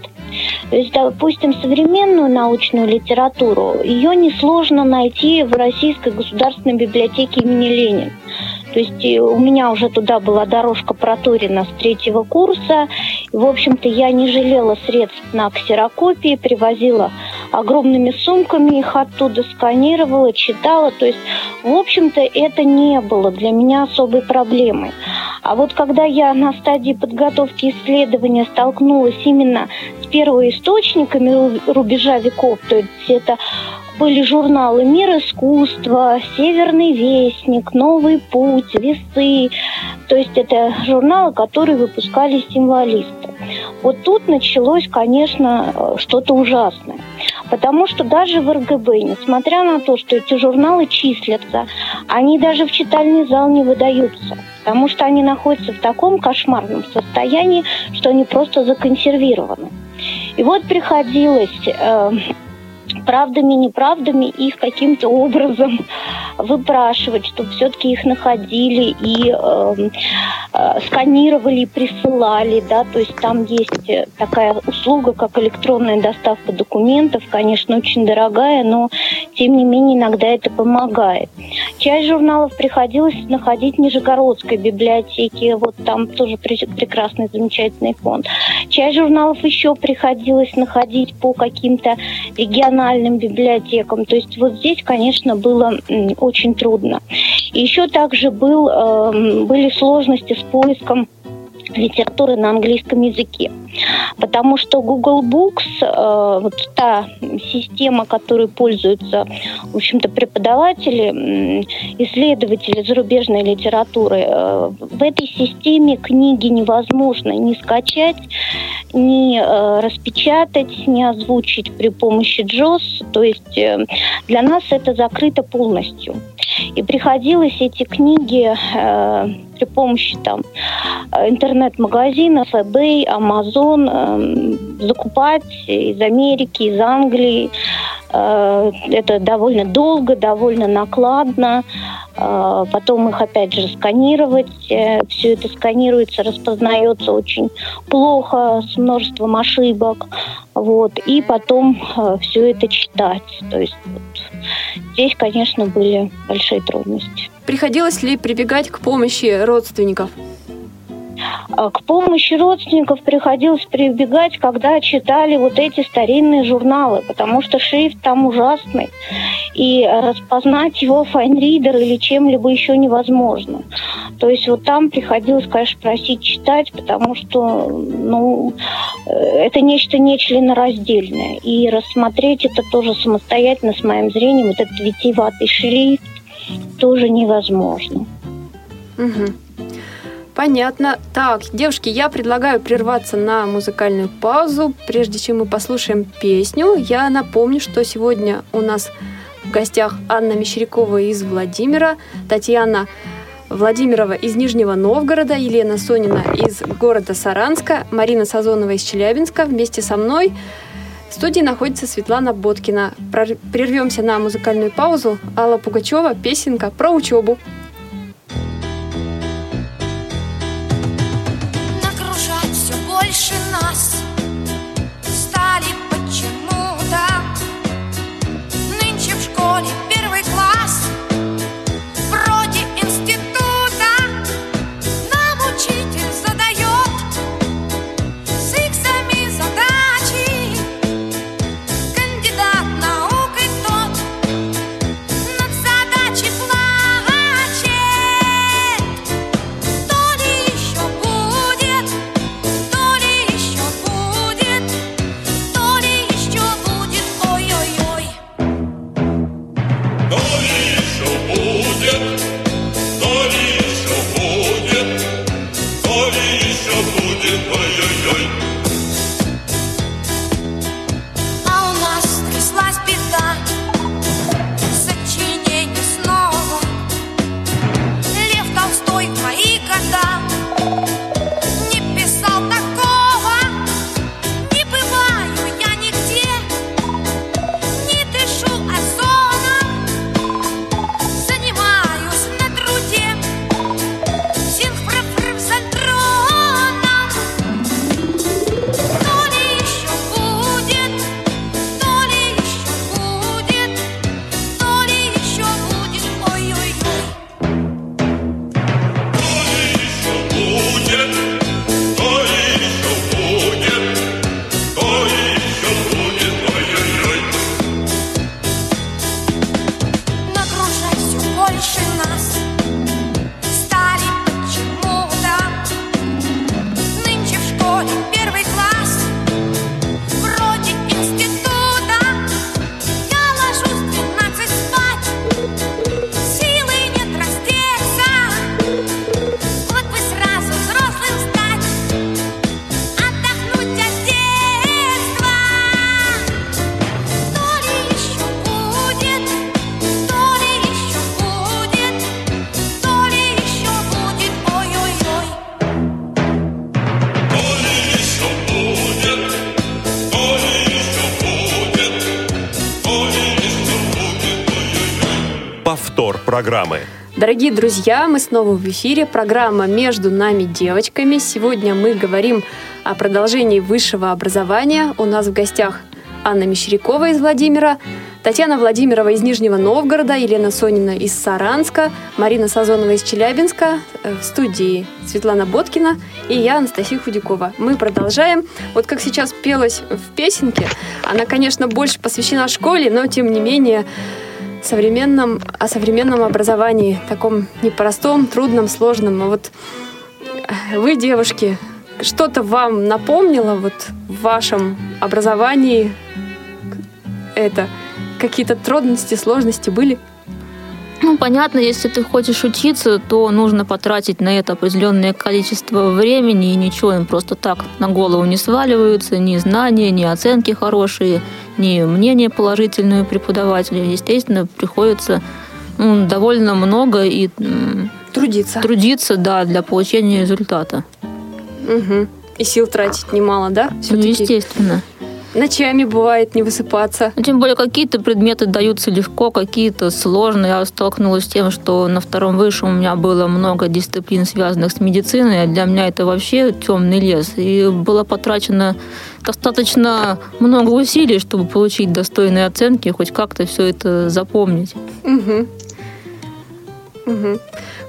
То есть, допустим, современную научную литературу, ее несложно найти в Российской государственной библиотеке имени Ленина. То есть у меня уже туда была дорожка проторена с третьего курса. В общем-то, я не жалела средств на ксерокопии, привозила огромными сумками их оттуда, сканировала, читала. То есть, в общем-то, это не было для меня особой проблемой. А вот когда я на стадии подготовки исследования столкнулась именно с первоисточниками рубежа веков, то есть это были журналы «Мир искусства», «Северный вестник», «Новый путь», «Весы». То есть это журналы, которые выпускали символисты. Вот тут началось, конечно, э, что-то ужасное. Потому что даже в РГБ, несмотря на то, что эти журналы числятся, они даже в читальный зал не выдаются. Потому что они находятся в таком кошмарном состоянии, что они просто законсервированы. И вот приходилось э, правдами, неправдами их каким-то образом [LAUGHS] выпрашивать, чтобы все-таки их находили и э, э, сканировали присылали, да, то есть там есть такая услуга, как электронная доставка документов, конечно, очень дорогая, но тем не менее иногда это помогает. Часть журналов приходилось находить в Нижегородской библиотеке, вот там тоже прекрасный, замечательный фонд. Часть журналов еще приходилось находить по каким-то региональным библиотекам. То есть вот здесь, конечно, было очень трудно. Еще также был, э, были сложности с поиском литературы на английском языке. Потому что Google Books, э, вот та система, которой пользуются, в общем-то, преподаватели, исследователи зарубежной литературы, э, в этой системе книги невозможно ни скачать, ни э, распечатать, ни озвучить при помощи JOS. То есть для нас это закрыто полностью. И приходилось эти книги при помощи там интернет-магазинов, eBay, Amazon э, закупать из Америки, из Англии. Э, это довольно долго, довольно накладно. Э, потом их опять же сканировать. Э, Все это сканируется, распознается очень плохо, с множеством ошибок. Вот. И потом все это читать. То есть вот, здесь, конечно, были большие трудности. Приходилось ли прибегать к помощи родственников? А, к помощи родственников приходилось прибегать, когда читали вот эти старинные журналы, потому что шрифт там ужасный, и распознать его файнридер или чем-либо еще невозможно. То есть вот там приходилось, конечно, просить читать, потому что ну, э, это нечто нечленораздельное. И рассмотреть это тоже самостоятельно с моим зрением, вот этот витиеватый шрифт, тоже невозможно. Угу. Понятно. Так, девушки, я предлагаю прерваться на музыкальную паузу. Прежде чем мы послушаем песню, я напомню, что сегодня у нас в гостях Анна Мещерякова из Владимира, Татьяна Владимирова из Нижнего Новгорода, Елена Сонина из города Саранска, Марина Сазонова из Челябинска. Вместе со мной в студии находится Светлана Боткина. Прервемся на музыкальную паузу. Алла Пугачева, песенка про учебу. Программы. Дорогие друзья, мы снова в эфире. Программа «Между нами девочками». Сегодня мы говорим о продолжении высшего образования. У нас в гостях Анна Мещерякова из Владимира, Татьяна Владимирова из Нижнего Новгорода, Елена Сонина из Саранска, Марина Сазонова из Челябинска, э, в студии Светлана Боткина и я, Анастасия Худякова. Мы продолжаем. Вот как сейчас пелось в песенке, она, конечно, больше посвящена школе, но тем не менее современном, о современном образовании, таком непростом, трудном, сложном. А вот э, вы, девушки, что-то вам напомнило вот в вашем образовании это? Какие-то трудности, сложности были? Ну, понятно, если ты хочешь учиться, то нужно потратить на это определенное количество времени, и ничего им просто так на голову не сваливаются, ни знания, ни оценки хорошие, ни мнение положительное преподавателя. Естественно, приходится ну, довольно много и трудиться. Трудиться, да, для получения результата. Угу. И сил тратить немало, да? Ну, естественно. Ночами бывает не высыпаться. Ну, тем более какие-то предметы даются легко, какие-то сложные. Я столкнулась с тем, что на втором высшем у меня было много дисциплин, связанных с медициной, а для меня это вообще темный лес. И было потрачено достаточно много усилий, чтобы получить достойные оценки, хоть как-то все это запомнить. Угу. Угу.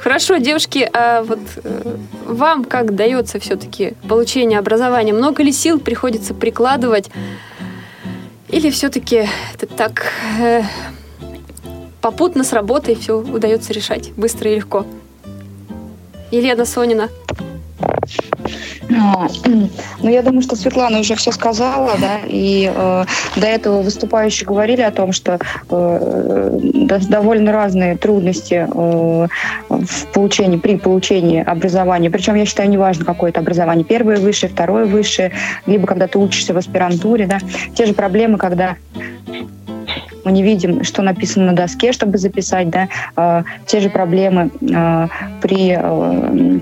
Хорошо, девушки, а вот э, вам как дается все-таки получение образования? Много ли сил приходится прикладывать? Или все-таки это так э, попутно с работой все удается решать быстро и легко? Елена Сонина. Ну, я думаю, что Светлана уже все сказала, да, и э, до этого выступающие говорили о том, что э, довольно разные трудности э, в получении, при получении образования. Причем, я считаю, неважно, какое это образование, первое высшее, второе высшее, либо когда ты учишься в аспирантуре, да, те же проблемы, когда мы не видим, что написано на доске, чтобы записать, да, э, те же проблемы э, при э,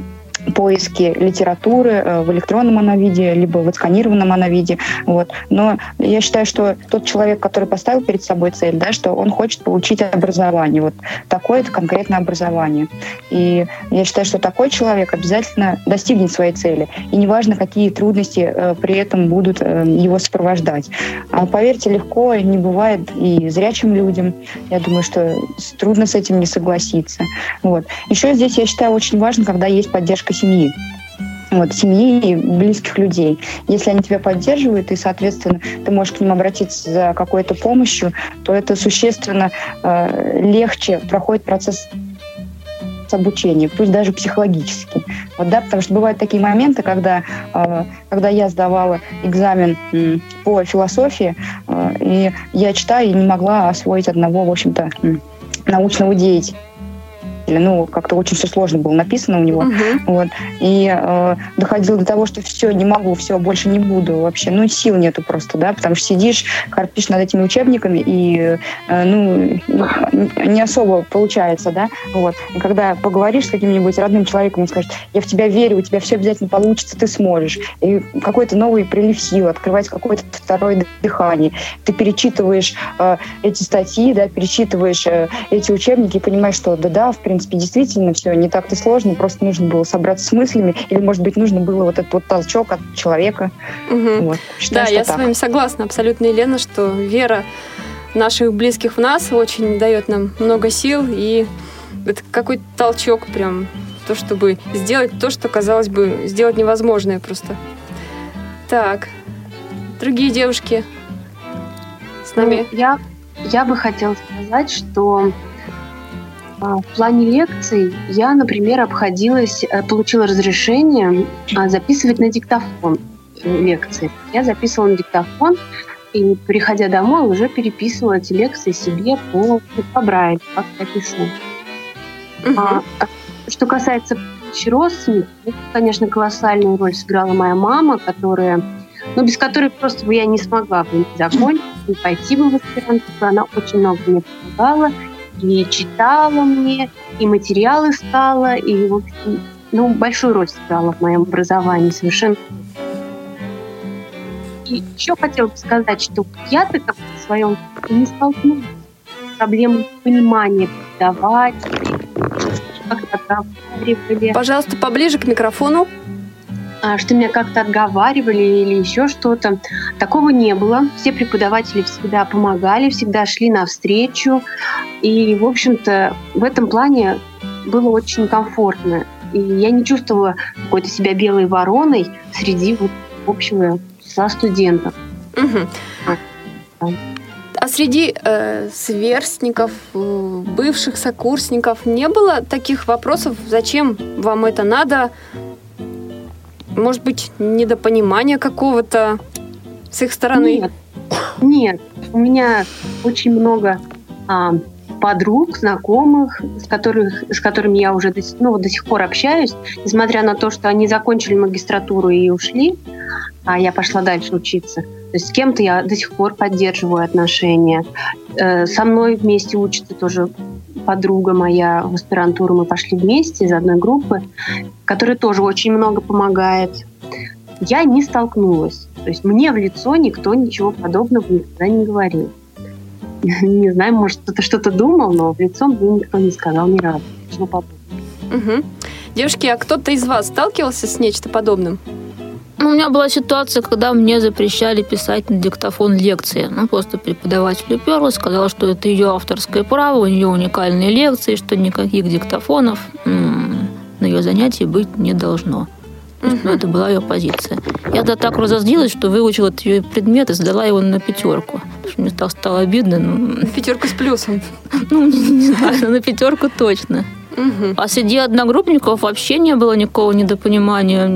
поиски литературы э, в электронном оновиде, либо в отсканированном оновиде. Вот. Но я считаю, что тот человек, который поставил перед собой цель, да, что он хочет получить образование. Вот такое-то конкретное образование. И я считаю, что такой человек обязательно достигнет своей цели. И неважно, какие трудности э, при этом будут э, его сопровождать. А поверьте, легко не бывает и зрячим людям. Я думаю, что трудно с этим не согласиться. Вот. Еще здесь, я считаю, очень важно, когда есть поддержка семьи вот, семьи и близких людей. Если они тебя поддерживают, и, соответственно, ты можешь к ним обратиться за какой-то помощью, то это существенно э, легче проходит процесс обучения, пусть даже психологически. Вот, да, потому что бывают такие моменты, когда, э, когда я сдавала экзамен э, по философии, э, и я читаю и не могла освоить одного, в общем-то, э, научного деятеля ну, как-то очень все сложно было написано у него. Угу. Вот. И э, доходило до того, что все, не могу, все, больше не буду вообще. Ну, сил нету просто, да, потому что сидишь, корпишь над этими учебниками, и, э, ну, не особо получается, да. Вот. И когда поговоришь с каким-нибудь родным человеком, он скажет, я в тебя верю, у тебя все обязательно получится, ты сможешь. И какой-то новый прилив сил, открывать какое-то второе дыхание. Ты перечитываешь э, эти статьи, да, перечитываешь э, эти учебники и понимаешь, что да-да, в принципе, принципе, действительно все не так-то сложно, просто нужно было собраться с мыслями, или, может быть, нужно было вот этот вот толчок от человека. Угу. Вот. Считаю, да, я так. с вами согласна абсолютно, Елена, что вера наших близких в нас очень дает нам много сил, и это какой-то толчок прям, то, чтобы сделать то, что, казалось бы, сделать невозможное просто. Так, другие девушки с нами. Ну, я, я бы хотела сказать, что в плане лекций я, например, обходилась, э, получила разрешение а, записывать на диктофон лекции. Я записывала на диктофон и, приходя домой, уже переписывала эти лекции себе по, по Брайлю, как я пишу. Угу. А, что касается родственников, конечно, колоссальную роль сыграла моя мама, которая, ну, без которой просто бы я не смогла бы закончить, не пойти бы в аспирантуру. Она очень много мне помогала и читала мне, и материалы искала, и, в общем, ну, большую роль сыграла в моем образовании совершенно. И еще хотела бы сказать, что я-то как в своем не столкнулась проблемы понимания преподавателей, как-то. Пожалуйста, поближе к микрофону. А, что меня как-то отговаривали или еще что-то. Такого не было. Все преподаватели всегда помогали, всегда шли навстречу. И, в общем-то, в этом плане было очень комфортно. И я не чувствовала какой-то себя белой вороной среди вот общего числа студентов. Угу. А среди э, сверстников, э, бывших сокурсников не было таких вопросов, зачем вам это надо? Может быть, недопонимания какого-то с их стороны? Нет, нет. У меня очень много а, подруг, знакомых, с, которых, с которыми я уже до, ну, до сих пор общаюсь, несмотря на то, что они закончили магистратуру и ушли, а я пошла дальше учиться. То есть с кем-то я до сих пор поддерживаю отношения. Э, со мной вместе учится тоже подруга моя в аспирантуру. Мы пошли вместе из одной группы, которая тоже очень много помогает. Я не столкнулась. То есть мне в лицо никто ничего подобного никогда не говорил. [LAUGHS] Не знаю, может, кто-то что-то думал, но в лицо мне никто не сказал ни разу. Угу. Девушки, а кто-то из вас сталкивался с нечто подобным? Ну, у меня была ситуация, когда мне запрещали писать на диктофон лекции. Ну, просто преподаватель уперла, сказал, что это ее авторское право, у нее уникальные лекции, что никаких диктофонов на ее занятии быть не должно. Ну, это была ее позиция. Я тогда так разозлилась, что выучила этот ее предмет и сдала его на пятерку. Что мне стало, стало обидно. Ну... Пятерку с плюсом. [LAUGHS] Ну, не знаю, на пятерку точно. Угу. А среди одногруппников вообще не было никакого недопонимания.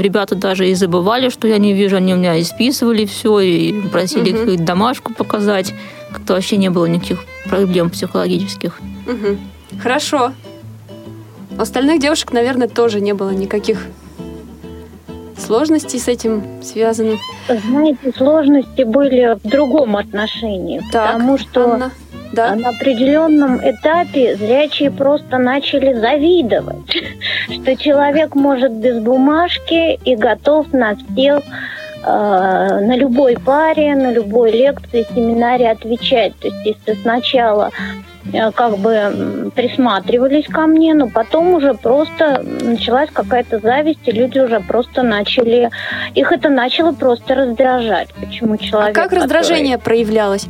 Ребята даже и забывали, что я не вижу. Они у меня и списывали все, и просили угу. какую-то домашку показать. Как-то вообще не было никаких проблем психологических. Угу. Хорошо. У остальных девушек, наверное, тоже не было никаких сложностей с этим связаны? Знаете, сложности были в другом отношении. Так, потому что Анна да. на определенном этапе зрячие просто начали завидовать, [LAUGHS] что человек может без бумажки и готов на всех э, на любой паре, на любой лекции, семинаре отвечать. То есть если сначала э, как бы присматривались ко мне, но потом уже просто началась какая-то зависть, и люди уже просто начали... Их это начало просто раздражать. Почему человек... А как раздражение который... проявлялось?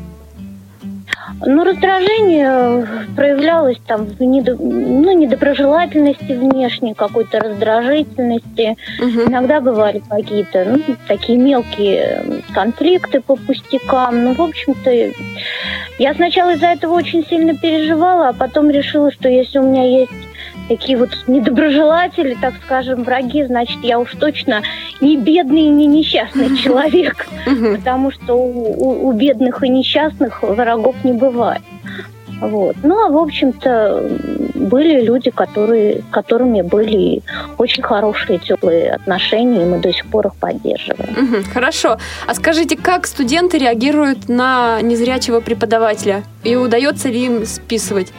Ну, раздражение проявлялось там в недо... ну, недоброжелательности внешней, какой-то раздражительности. Угу. Иногда бывали какие-то ну, такие мелкие конфликты по пустякам. Ну, в общем-то, я сначала из-за этого очень сильно переживала, а потом решила, что если у меня есть такие вот недоброжелатели, так скажем, враги, значит, я уж точно не бедный и не несчастный человек, потому что у, у бедных и несчастных врагов не бывает. Вот. Ну, а, в общем-то, были люди, которые, с которыми были очень хорошие, теплые отношения, и мы до сих пор их поддерживаем. Угу, хорошо. А скажите, как студенты реагируют на незрячего преподавателя? И удается ли им списывать?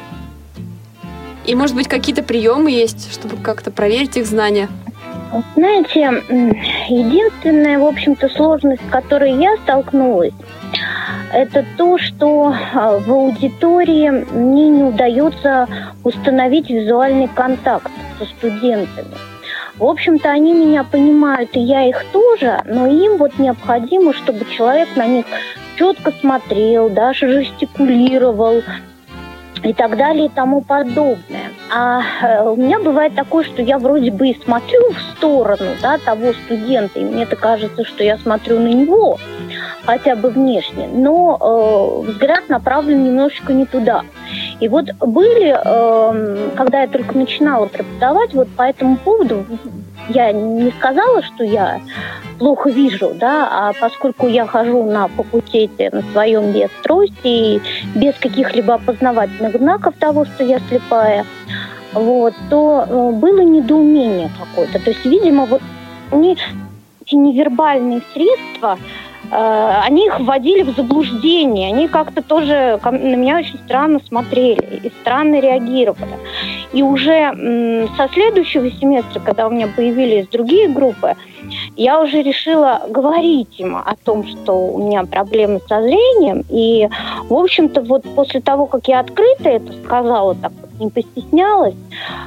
И, может быть, какие-то приемы есть, чтобы как-то проверить их знания? Знаете, единственная, в общем-то, сложность, с которой я столкнулась, это то, что а, в аудитории мне не удается установить визуальный контакт со студентами. В общем-то, они меня понимают, и я их тоже, но им вот необходимо, чтобы человек на них четко смотрел, даже жестикулировал, и так далее и тому подобное. А э, у меня бывает такое, что я вроде бы и смотрю в сторону да, того студента, и мне-то кажется, что я смотрю на него, хотя бы внешне, но э, взгляд направлен немножечко не туда. И вот были, э, когда я только начинала преподавать, вот по этому поводу я не сказала, что я плохо вижу, да, а поскольку я хожу на факультете на своем без трости и без каких-либо опознавательных знаков того, что я слепая, вот, то э, было недоумение какое-то. То есть, видимо, вот они невербальные средства они их вводили в заблуждение, они как-то тоже на меня очень странно смотрели и странно реагировали. И уже со следующего семестра, когда у меня появились другие группы, я уже решила говорить им о том, что у меня проблемы со зрением, и В общем-то, вот после того, как я открыто это сказала, так не постеснялась,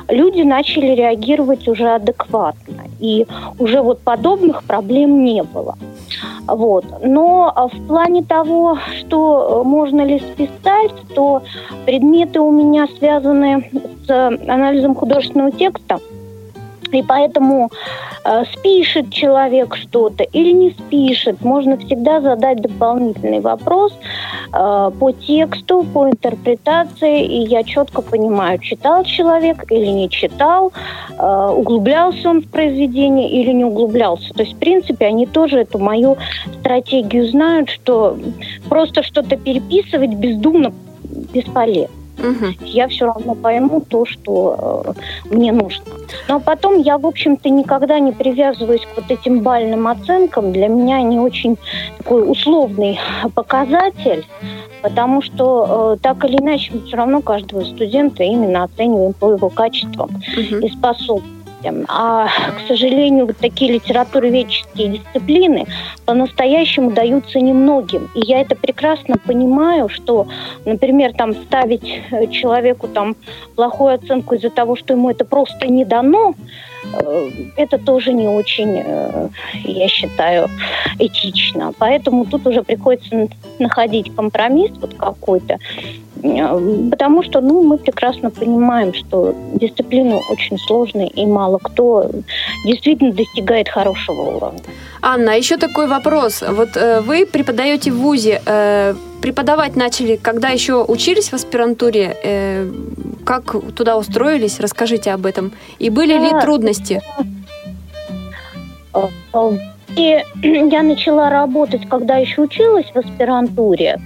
люди начали реагировать уже адекватно. И уже вот подобных проблем не было. Вот. Но а, в плане того, что э, можно ли списать, то предметы у меня связаны с анализом художественного текста – и поэтому э, спишет человек что-то или не спишет, можно всегда задать дополнительный вопрос э, по тексту, по интерпретации, и я четко понимаю, читал человек или не читал, э, углублялся он в произведение или не углублялся. То есть, в принципе, они тоже эту мою стратегию знают, что просто что-то переписывать бездумно бесполезно. Угу. Я все равно пойму то, что э, мне нужно. Но потом я, в общем-то, никогда не привязываюсь к вот этим бальным оценкам. Для меня они очень такой условный [LAUGHS] показатель, потому что э, так или иначе мы все равно каждого студента именно оцениваем по его качествам угу. и способностям детям. А, к сожалению, такие литературоведческие дисциплины по-настоящему даются немногим. И я это прекрасно понимаю, что, например, там ставить э, человеку там плохую оценку из-за того, что ему это просто не дано, э, это тоже не очень, э, я считаю, этично. Поэтому тут уже приходится находить компромисс вот какой-то. Потому что ну, мы прекрасно понимаем, что дисциплина очень сложная, и мало кто действительно достигает хорошего уровня. Анна, а еще такой вопрос. Вот э, вы преподаете в ВУЗе. Э, преподавать начали, когда еще учились в аспирантуре? Э, как туда устроились? Расскажите об этом. И были ли трудности? И [CLEARS THROAT] я начала работать, когда еще училась в аспирантуре.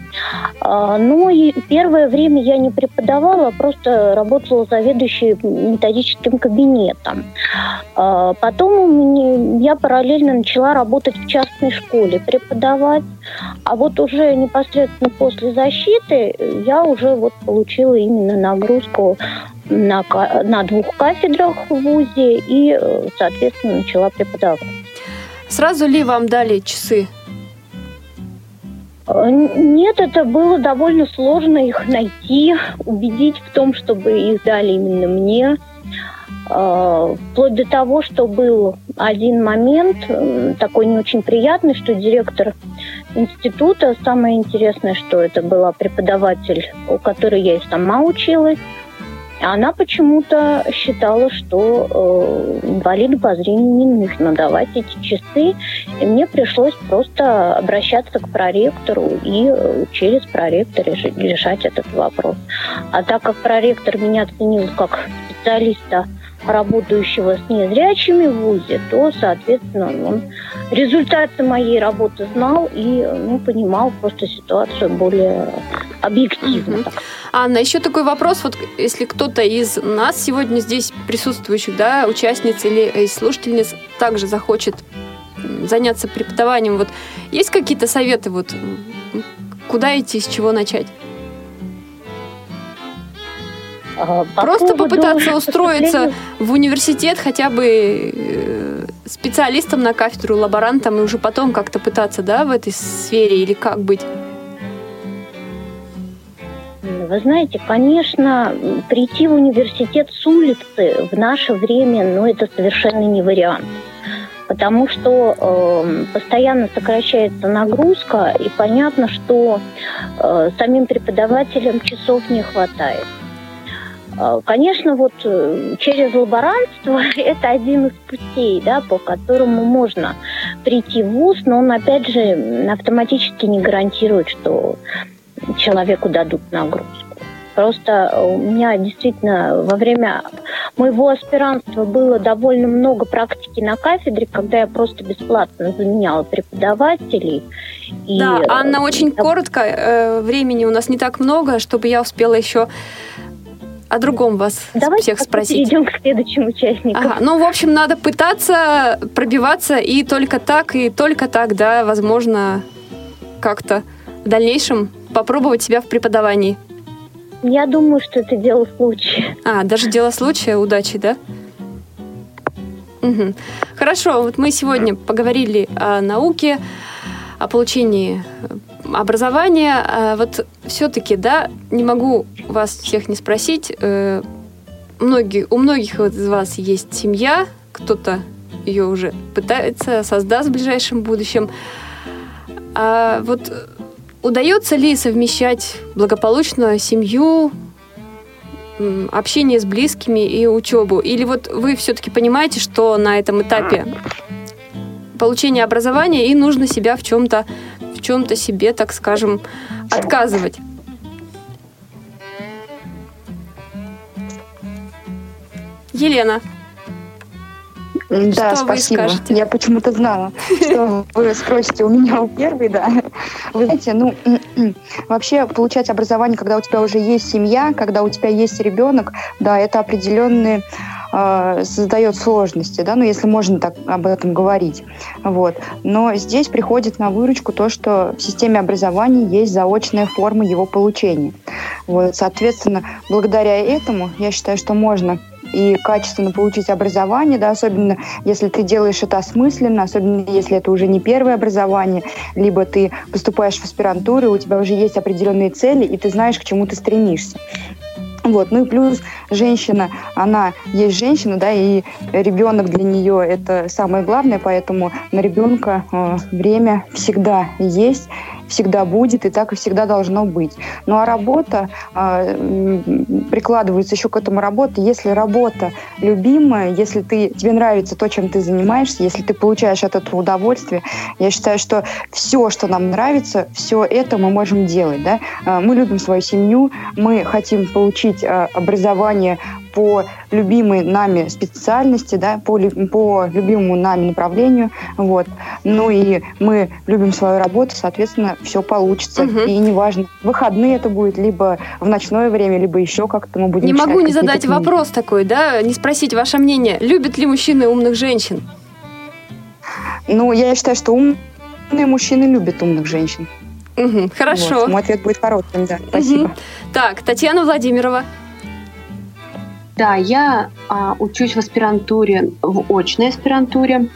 А, но и первое время я не преподавала, а просто работала заведующей методическим кабинетом. А, потом я параллельно начала работать в частной школе, преподавать. А вот уже непосредственно после защиты я уже вот получила именно нагрузку на, на двух кафедрах в ВУЗе и, э, соответственно, начала преподавать. Сразу ли вам дали часы? Э, нет, это было довольно сложно их найти, убедить в том, чтобы их дали именно мне. Э, вплоть до того, что был один момент такой не очень приятный, что директор института, самое интересное, что это была преподаватель, у которой я и сама училась, она почему-то считала, что э, инвалиду по зрению не нужно давать эти часы. И мне пришлось просто обращаться к проректору и э, через проректора решать этот вопрос. А так как проректор меня оценил как специалиста работающего с незрячими в ВУЗе, то, соответственно, он результаты моей работы знал и ну, понимал просто ситуацию более объективно. Угу. Анна, еще такой вопрос, вот если кто-то из нас сегодня здесь присутствующих, да, участниц или слушательниц также захочет заняться преподаванием, вот есть какие-то советы, вот куда идти, с чего начать? По Просто попытаться устроиться в университет хотя бы э, специалистом на кафедру, лаборантом, и уже потом как-то пытаться, да, в этой сфере или как быть? Вы знаете, конечно, прийти в университет с улицы в наше время, ну, это совершенно не вариант. Потому что э, постоянно сокращается нагрузка, и понятно, что э, самим преподавателям часов не хватает. А, конечно, вот э, через лаборантство [LAUGHS] это один из путей, да, по которому можно прийти в ВУЗ, но он, опять же, автоматически не гарантирует, что человеку дадут нагрузку. Просто у меня действительно во время моего аспирантства было довольно много практики на кафедре, когда я просто бесплатно заменяла преподавателей. И... Да, Анна, очень коротко, э, времени у нас не так много, чтобы я успела еще о другом вас Давайте всех спросить. перейдем к следующим участникам. Ага, ну, в общем, надо пытаться пробиваться, и только так, и только так, да, возможно, как-то в дальнейшем попробовать себя в преподавании. Я думаю, что это дело случая. А, даже дело случая, удачи, да? Угу. Хорошо, вот мы сегодня поговорили о науке, о получении образование, а, вот все-таки, да, не могу вас всех не спросить. Э, многие, у многих из вас есть семья, кто-то ее уже пытается создать в ближайшем будущем. А вот удается ли совмещать благополучно семью, общение с близкими и учебу? Или вот вы все-таки понимаете, что на этом этапе получения образования и нужно себя в чем-то в чем-то себе, так скажем, отказывать? Елена. Да, что спасибо. Я почему-то знала, что вы спросите у меня у первой, да. Вы знаете, ну, вообще получать образование, когда у тебя уже есть семья, когда у тебя есть ребенок, да, это определенные э, создает сложности, да, ну, если можно так об этом говорить. Вот. Но здесь приходит на выручку то, что в системе образования есть заочная форма его получения. Вот, соответственно, благодаря этому я считаю, что можно и качественно получить образование, да, особенно если ты делаешь это осмысленно, особенно если это уже не первое образование, либо ты поступаешь в аспирантуру, у тебя уже есть определенные цели, и ты знаешь, к чему ты стремишься. Вот. Ну и плюс женщина, она есть женщина, да, и ребенок для нее это самое главное, поэтому на ребенка э, время всегда есть всегда будет, и так и всегда должно быть. Ну а работа, э, прикладывается еще к этому работа. Если работа любимая, если ты, тебе нравится то, чем ты занимаешься, если ты получаешь от этого удовольствие, я считаю, что все, что нам нравится, все это мы можем делать. Да? Э, мы любим свою семью, мы хотим получить э, образование по любимой нами специальности, да, по, по любимому нами направлению, вот. Ну и мы любим свою работу, соответственно, все получится. Угу. И неважно, выходные это будет, либо в ночное время, либо еще как-то мы будем Не могу не задать книги. вопрос такой, да, не спросить ваше мнение. Любят ли мужчины умных женщин? Ну, я считаю, что умные мужчины любят умных женщин. Угу, хорошо. Вот, мой ответ будет коротким, да. Спасибо. Угу. Так, Татьяна Владимирова. Да, я а, учусь в аспирантуре, в очной аспирантуре.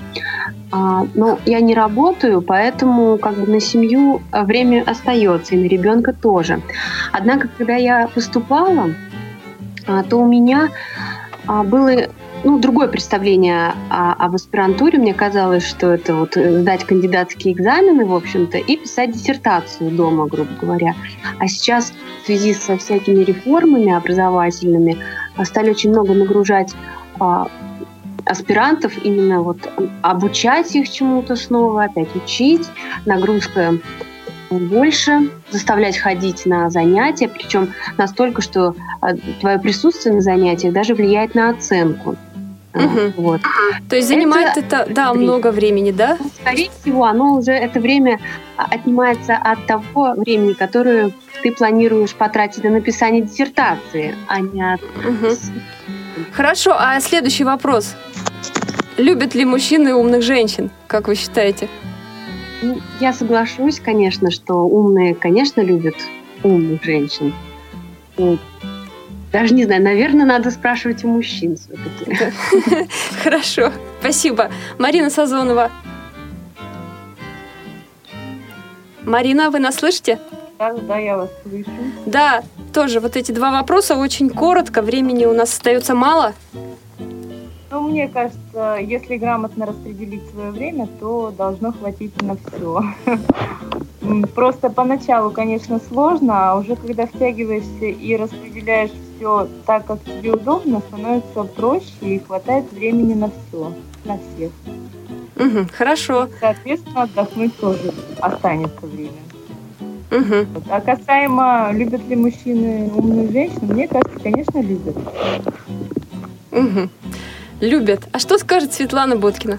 А, но я не работаю, поэтому как бы на семью время остается, и на ребенка тоже. Однако, когда я поступала, а, то у меня а, было ну, другое представление о, об аспирантуре. Мне казалось, что это вот сдать кандидатские экзамены, в общем-то, и писать диссертацию дома, грубо говоря. А сейчас в связи со всякими реформами образовательными стали очень много нагружать а, аспирантов, именно вот обучать их чему-то снова, опять учить, нагрузка больше, заставлять ходить на занятия, причем настолько, что а, твое присутствие на занятиях даже влияет на оценку. Угу. Вот. То есть занимает это, это да, много времени, да? Скорее всего, оно уже это время отнимается от того времени, которое ты планируешь потратить на написание диссертации, а не от... Угу. Хорошо, а следующий вопрос. Любят ли мужчины умных женщин, как вы считаете? Ну, я соглашусь, конечно, что умные, конечно, любят умных женщин. Даже не знаю, наверное, надо спрашивать у мужчин все-таки. [LAUGHS] Хорошо, спасибо. Марина Сазонова. Марина, вы нас слышите? Да, да, я вас слышу. Да, тоже вот эти два вопроса очень коротко, времени у нас остается мало. Ну, мне кажется, если грамотно распределить свое время, то должно хватить на все. Просто поначалу, конечно, сложно, а уже когда втягиваешься и распределяешь все так, как тебе удобно, становится проще и хватает времени на все, на всех. Угу, хорошо. Соответственно, отдохнуть тоже останется время. Угу. А касаемо, любят ли мужчины умных женщин, мне кажется, конечно, любят. Угу. Любят. А что скажет Светлана Боткина?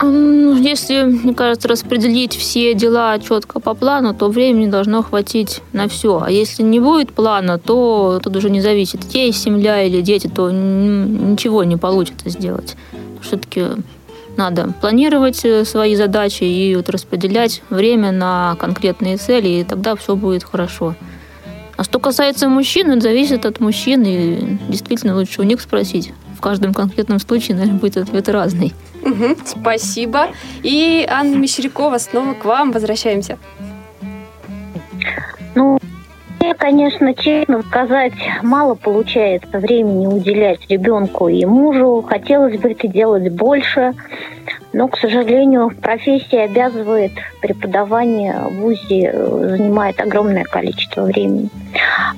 Ну, если, мне кажется, распределить все дела четко по плану, то времени должно хватить на все. А если не будет плана, то тут уже не зависит, есть семья или дети, то ничего не получится сделать. Все-таки надо планировать э, свои задачи и вот распределять время на конкретные цели, и тогда все будет хорошо. Что касается мужчин, это зависит от мужчин, и действительно лучше у них спросить. В каждом конкретном случае, наверное, будет ответ разный. Угу, спасибо. И Анна Мещерякова, снова к вам возвращаемся. конечно, честно сказать, мало получается времени уделять ребенку и мужу. Хотелось бы это делать больше. Но, к сожалению, профессия обязывает преподавание в ВУЗе, э, занимает огромное количество времени.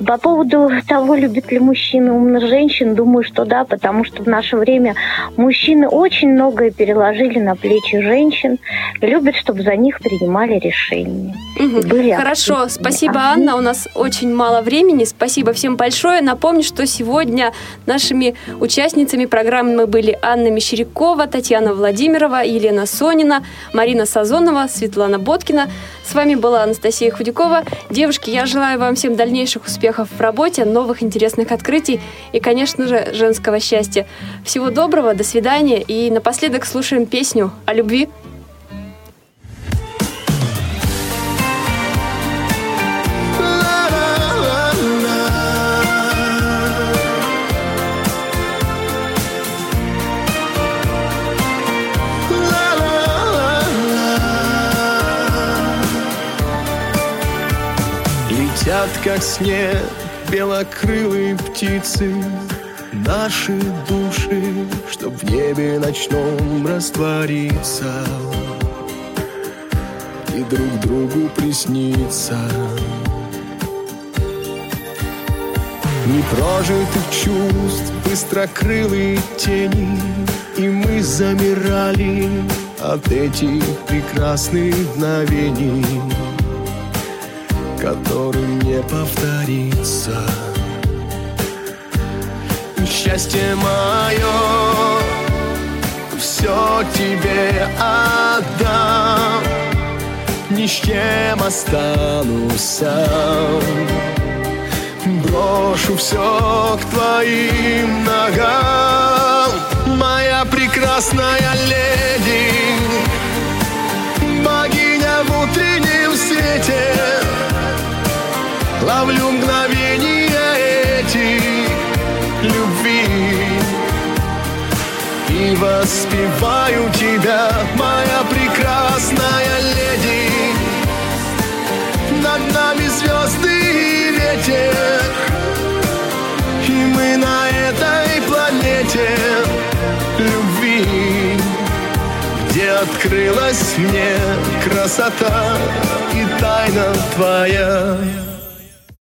По поводу того, любят ли мужчины умных женщин, думаю, что да, потому что в наше время мужчины очень многое переложили на плечи женщин и любят, чтобы за них принимали решения. Угу. Были Хорошо, спасибо, а Анна. У нас очень мало времени. Спасибо всем большое. Напомню, что сегодня нашими участницами программы были Анна Мещерякова, Татьяна Владимирова, Елена Сонина, Марина Сазонова, Светлана Боткина. С вами была Анастасия Худякова. Девушки, я желаю вам всем дальнейших успехов в работе, новых интересных открытий и, конечно же, женского счастья. Всего доброго, до свидания и напоследок слушаем песню о любви. Летят, как снег, белокрылые птицы Наши души, чтоб в небе ночном раствориться И друг другу присниться. Непрожитых чувств, быстрокрылые тени И мы замирали от этих прекрасных мгновений которым не повторится. Счастье мое, все тебе отдам, ни с чем останусь сам. Брошу все к твоим ногам, моя прекрасная леди, Ловлю мгновения эти любви. И воспеваю тебя, моя прекрасная леди. Над нами звезды и ветер. И мы на этой планете любви. Где открылась мне красота и тайна твоя